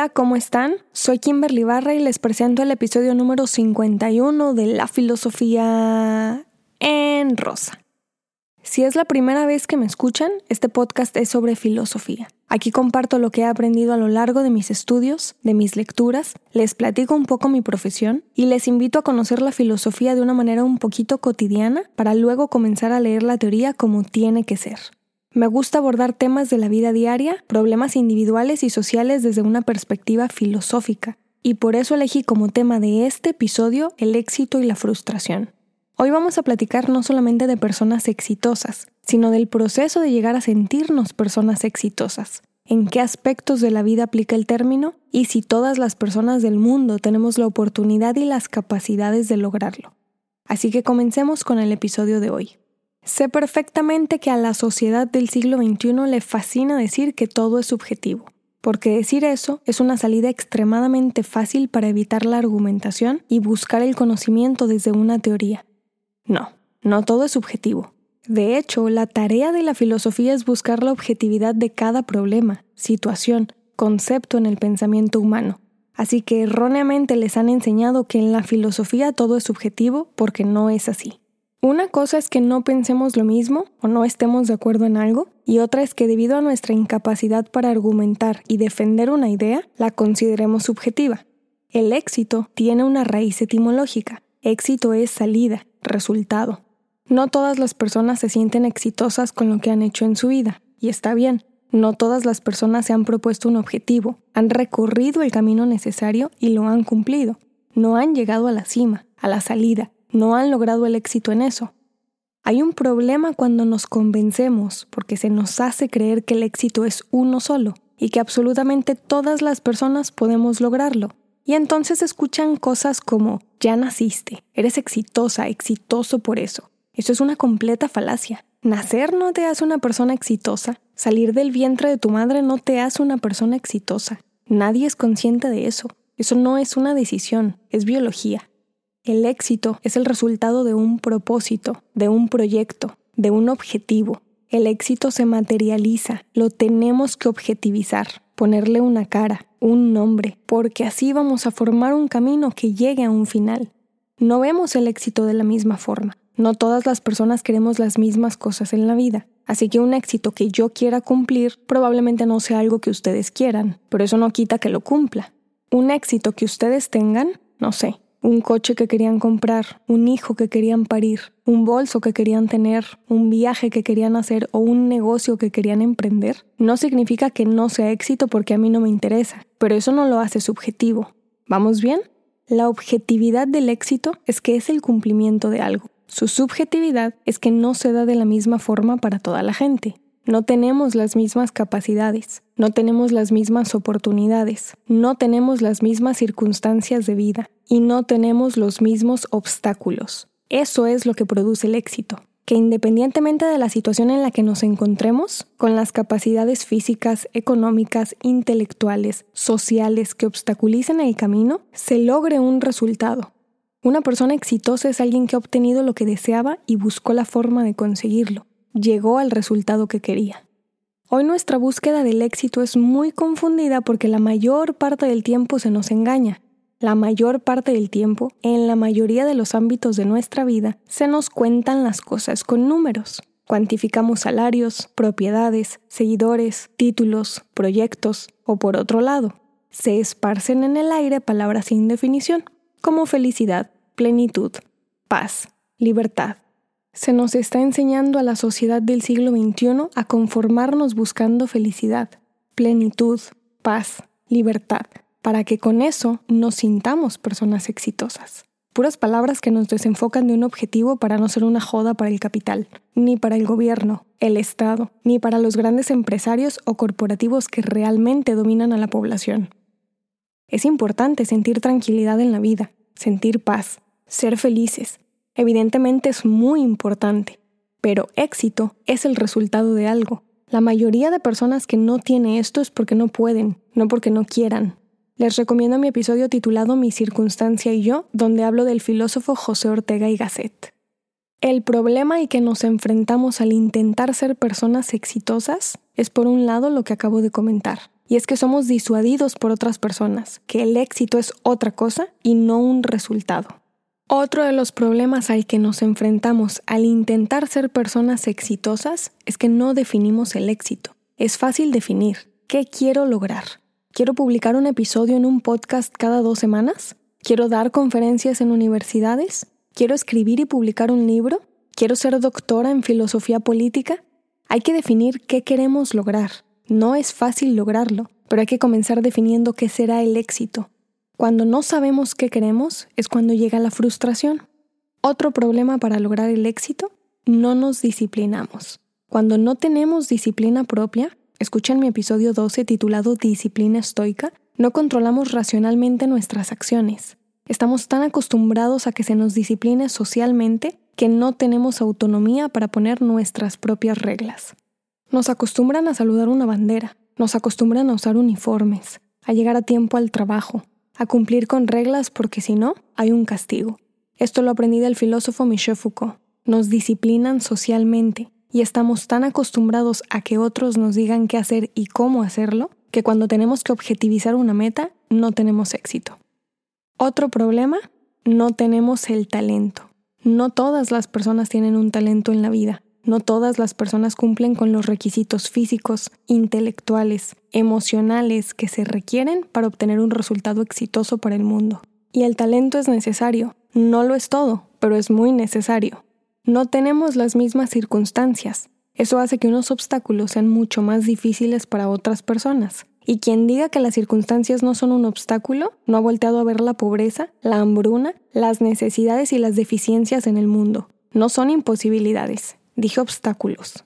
Hola, ¿cómo están? Soy Kimberly Barra y les presento el episodio número 51 de La Filosofía en Rosa. Si es la primera vez que me escuchan, este podcast es sobre filosofía. Aquí comparto lo que he aprendido a lo largo de mis estudios, de mis lecturas, les platico un poco mi profesión y les invito a conocer la filosofía de una manera un poquito cotidiana para luego comenzar a leer la teoría como tiene que ser. Me gusta abordar temas de la vida diaria, problemas individuales y sociales desde una perspectiva filosófica, y por eso elegí como tema de este episodio el éxito y la frustración. Hoy vamos a platicar no solamente de personas exitosas, sino del proceso de llegar a sentirnos personas exitosas, en qué aspectos de la vida aplica el término y si todas las personas del mundo tenemos la oportunidad y las capacidades de lograrlo. Así que comencemos con el episodio de hoy. Sé perfectamente que a la sociedad del siglo XXI le fascina decir que todo es subjetivo, porque decir eso es una salida extremadamente fácil para evitar la argumentación y buscar el conocimiento desde una teoría. No, no todo es subjetivo. De hecho, la tarea de la filosofía es buscar la objetividad de cada problema, situación, concepto en el pensamiento humano. Así que erróneamente les han enseñado que en la filosofía todo es subjetivo porque no es así. Una cosa es que no pensemos lo mismo o no estemos de acuerdo en algo, y otra es que debido a nuestra incapacidad para argumentar y defender una idea, la consideremos subjetiva. El éxito tiene una raíz etimológica. Éxito es salida, resultado. No todas las personas se sienten exitosas con lo que han hecho en su vida, y está bien. No todas las personas se han propuesto un objetivo, han recorrido el camino necesario y lo han cumplido. No han llegado a la cima, a la salida, no han logrado el éxito en eso. Hay un problema cuando nos convencemos porque se nos hace creer que el éxito es uno solo y que absolutamente todas las personas podemos lograrlo. Y entonces escuchan cosas como, ya naciste, eres exitosa, exitoso por eso. Eso es una completa falacia. Nacer no te hace una persona exitosa, salir del vientre de tu madre no te hace una persona exitosa. Nadie es consciente de eso. Eso no es una decisión, es biología. El éxito es el resultado de un propósito, de un proyecto, de un objetivo. El éxito se materializa, lo tenemos que objetivizar, ponerle una cara, un nombre, porque así vamos a formar un camino que llegue a un final. No vemos el éxito de la misma forma. No todas las personas queremos las mismas cosas en la vida. Así que un éxito que yo quiera cumplir probablemente no sea algo que ustedes quieran, pero eso no quita que lo cumpla. Un éxito que ustedes tengan, no sé, un coche que querían comprar, un hijo que querían parir, un bolso que querían tener, un viaje que querían hacer o un negocio que querían emprender, no significa que no sea éxito porque a mí no me interesa, pero eso no lo hace subjetivo. ¿Vamos bien? La objetividad del éxito es que es el cumplimiento de algo. Su subjetividad es que no se da de la misma forma para toda la gente. No tenemos las mismas capacidades, no tenemos las mismas oportunidades, no tenemos las mismas circunstancias de vida y no tenemos los mismos obstáculos. Eso es lo que produce el éxito, que independientemente de la situación en la que nos encontremos, con las capacidades físicas, económicas, intelectuales, sociales que obstaculicen el camino, se logre un resultado. Una persona exitosa es alguien que ha obtenido lo que deseaba y buscó la forma de conseguirlo llegó al resultado que quería. Hoy nuestra búsqueda del éxito es muy confundida porque la mayor parte del tiempo se nos engaña. La mayor parte del tiempo, en la mayoría de los ámbitos de nuestra vida, se nos cuentan las cosas con números. Cuantificamos salarios, propiedades, seguidores, títulos, proyectos, o por otro lado, se esparcen en el aire palabras sin definición, como felicidad, plenitud, paz, libertad, se nos está enseñando a la sociedad del siglo XXI a conformarnos buscando felicidad, plenitud, paz, libertad, para que con eso nos sintamos personas exitosas. Puras palabras que nos desenfocan de un objetivo para no ser una joda para el capital, ni para el gobierno, el Estado, ni para los grandes empresarios o corporativos que realmente dominan a la población. Es importante sentir tranquilidad en la vida, sentir paz, ser felices, Evidentemente es muy importante, pero éxito es el resultado de algo. La mayoría de personas que no tiene esto es porque no pueden, no porque no quieran. Les recomiendo mi episodio titulado Mi circunstancia y yo, donde hablo del filósofo José Ortega y Gasset. El problema y que nos enfrentamos al intentar ser personas exitosas es por un lado lo que acabo de comentar, y es que somos disuadidos por otras personas, que el éxito es otra cosa y no un resultado. Otro de los problemas al que nos enfrentamos al intentar ser personas exitosas es que no definimos el éxito. Es fácil definir qué quiero lograr. ¿Quiero publicar un episodio en un podcast cada dos semanas? ¿Quiero dar conferencias en universidades? ¿Quiero escribir y publicar un libro? ¿Quiero ser doctora en filosofía política? Hay que definir qué queremos lograr. No es fácil lograrlo, pero hay que comenzar definiendo qué será el éxito. Cuando no sabemos qué queremos es cuando llega la frustración. Otro problema para lograr el éxito, no nos disciplinamos. Cuando no tenemos disciplina propia, escuchen mi episodio 12 titulado Disciplina estoica, no controlamos racionalmente nuestras acciones. Estamos tan acostumbrados a que se nos discipline socialmente que no tenemos autonomía para poner nuestras propias reglas. Nos acostumbran a saludar una bandera, nos acostumbran a usar uniformes, a llegar a tiempo al trabajo, a cumplir con reglas porque si no, hay un castigo. Esto lo aprendí del filósofo Michel Foucault. Nos disciplinan socialmente y estamos tan acostumbrados a que otros nos digan qué hacer y cómo hacerlo que cuando tenemos que objetivizar una meta no tenemos éxito. Otro problema, no tenemos el talento. No todas las personas tienen un talento en la vida. No todas las personas cumplen con los requisitos físicos, intelectuales, emocionales que se requieren para obtener un resultado exitoso para el mundo. Y el talento es necesario. No lo es todo, pero es muy necesario. No tenemos las mismas circunstancias. Eso hace que unos obstáculos sean mucho más difíciles para otras personas. Y quien diga que las circunstancias no son un obstáculo, no ha volteado a ver la pobreza, la hambruna, las necesidades y las deficiencias en el mundo. No son imposibilidades, dije obstáculos.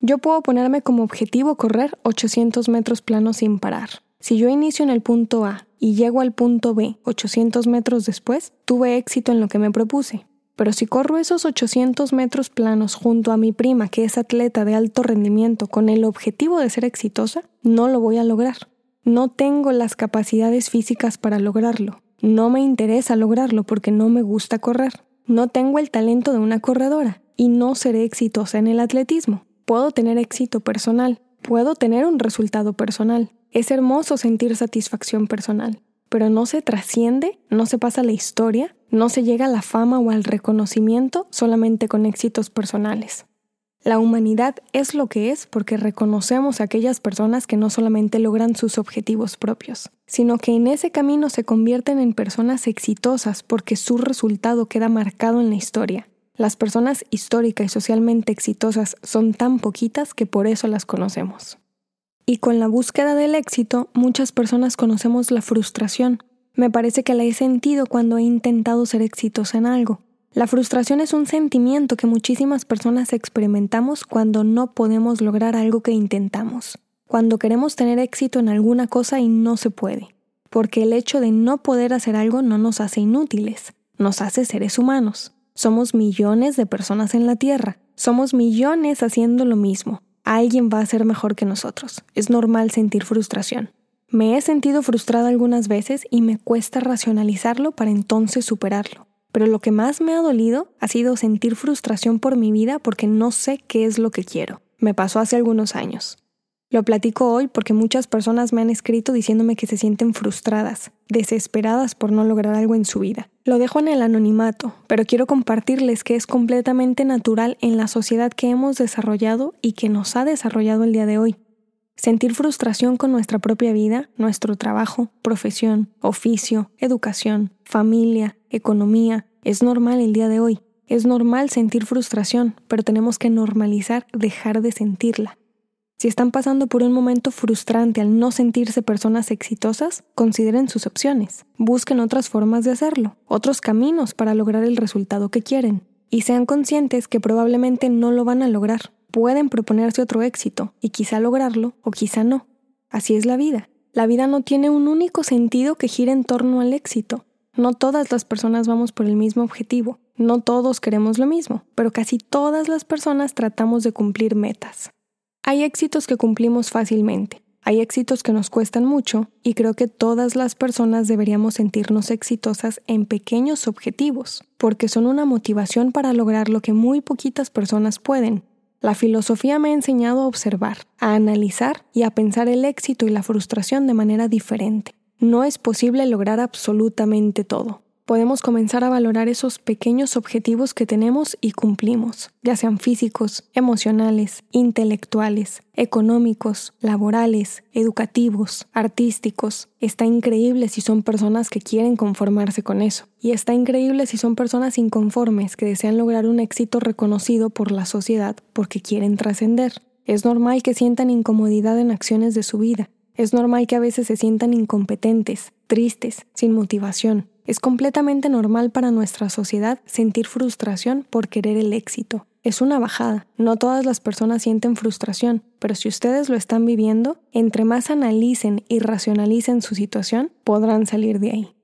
Yo puedo ponerme como objetivo correr 800 metros planos sin parar. Si yo inicio en el punto A y llego al punto B 800 metros después, tuve éxito en lo que me propuse. Pero si corro esos 800 metros planos junto a mi prima, que es atleta de alto rendimiento, con el objetivo de ser exitosa, no lo voy a lograr. No tengo las capacidades físicas para lograrlo. No me interesa lograrlo porque no me gusta correr. No tengo el talento de una corredora y no seré exitosa en el atletismo. Puedo tener éxito personal, puedo tener un resultado personal. Es hermoso sentir satisfacción personal, pero no se trasciende, no se pasa la historia, no se llega a la fama o al reconocimiento solamente con éxitos personales. La humanidad es lo que es porque reconocemos a aquellas personas que no solamente logran sus objetivos propios, sino que en ese camino se convierten en personas exitosas porque su resultado queda marcado en la historia las personas históricas y socialmente exitosas son tan poquitas que por eso las conocemos. Y con la búsqueda del éxito, muchas personas conocemos la frustración. Me parece que la he sentido cuando he intentado ser exitosa en algo. La frustración es un sentimiento que muchísimas personas experimentamos cuando no podemos lograr algo que intentamos, cuando queremos tener éxito en alguna cosa y no se puede, porque el hecho de no poder hacer algo no nos hace inútiles, nos hace seres humanos. Somos millones de personas en la Tierra. Somos millones haciendo lo mismo. Alguien va a ser mejor que nosotros. Es normal sentir frustración. Me he sentido frustrada algunas veces y me cuesta racionalizarlo para entonces superarlo. Pero lo que más me ha dolido ha sido sentir frustración por mi vida porque no sé qué es lo que quiero. Me pasó hace algunos años. Lo platico hoy porque muchas personas me han escrito diciéndome que se sienten frustradas, desesperadas por no lograr algo en su vida. Lo dejo en el anonimato, pero quiero compartirles que es completamente natural en la sociedad que hemos desarrollado y que nos ha desarrollado el día de hoy. Sentir frustración con nuestra propia vida, nuestro trabajo, profesión, oficio, educación, familia, economía, es normal el día de hoy. Es normal sentir frustración, pero tenemos que normalizar dejar de sentirla. Si están pasando por un momento frustrante al no sentirse personas exitosas, consideren sus opciones. Busquen otras formas de hacerlo, otros caminos para lograr el resultado que quieren. Y sean conscientes que probablemente no lo van a lograr. Pueden proponerse otro éxito y quizá lograrlo o quizá no. Así es la vida. La vida no tiene un único sentido que gire en torno al éxito. No todas las personas vamos por el mismo objetivo. No todos queremos lo mismo, pero casi todas las personas tratamos de cumplir metas. Hay éxitos que cumplimos fácilmente, hay éxitos que nos cuestan mucho y creo que todas las personas deberíamos sentirnos exitosas en pequeños objetivos, porque son una motivación para lograr lo que muy poquitas personas pueden. La filosofía me ha enseñado a observar, a analizar y a pensar el éxito y la frustración de manera diferente. No es posible lograr absolutamente todo podemos comenzar a valorar esos pequeños objetivos que tenemos y cumplimos, ya sean físicos, emocionales, intelectuales, económicos, laborales, educativos, artísticos. Está increíble si son personas que quieren conformarse con eso. Y está increíble si son personas inconformes que desean lograr un éxito reconocido por la sociedad porque quieren trascender. Es normal que sientan incomodidad en acciones de su vida. Es normal que a veces se sientan incompetentes, tristes, sin motivación. Es completamente normal para nuestra sociedad sentir frustración por querer el éxito. Es una bajada. No todas las personas sienten frustración, pero si ustedes lo están viviendo, entre más analicen y racionalicen su situación, podrán salir de ahí.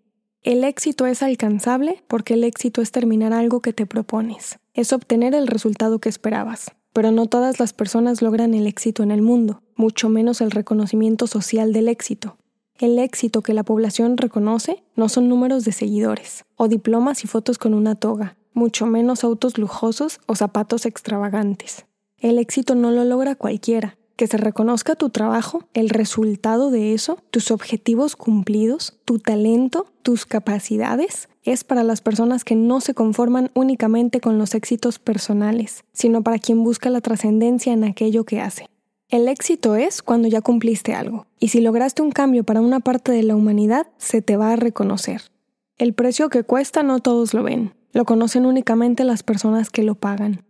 El éxito es alcanzable porque el éxito es terminar algo que te propones, es obtener el resultado que esperabas. Pero no todas las personas logran el éxito en el mundo, mucho menos el reconocimiento social del éxito. El éxito que la población reconoce no son números de seguidores, o diplomas y fotos con una toga, mucho menos autos lujosos o zapatos extravagantes. El éxito no lo logra cualquiera. Que se reconozca tu trabajo, el resultado de eso, tus objetivos cumplidos, tu talento, tus capacidades, es para las personas que no se conforman únicamente con los éxitos personales, sino para quien busca la trascendencia en aquello que hace. El éxito es cuando ya cumpliste algo, y si lograste un cambio para una parte de la humanidad, se te va a reconocer. El precio que cuesta no todos lo ven, lo conocen únicamente las personas que lo pagan.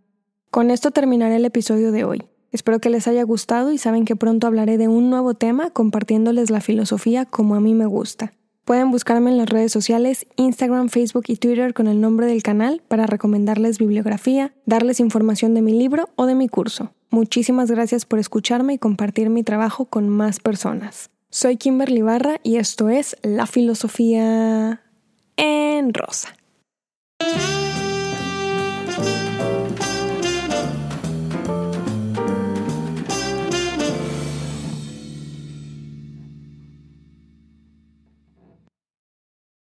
Con esto terminaré el episodio de hoy. Espero que les haya gustado y saben que pronto hablaré de un nuevo tema compartiéndoles la filosofía como a mí me gusta. Pueden buscarme en las redes sociales, Instagram, Facebook y Twitter con el nombre del canal para recomendarles bibliografía, darles información de mi libro o de mi curso. Muchísimas gracias por escucharme y compartir mi trabajo con más personas. Soy Kimberly Barra y esto es La Filosofía en Rosa.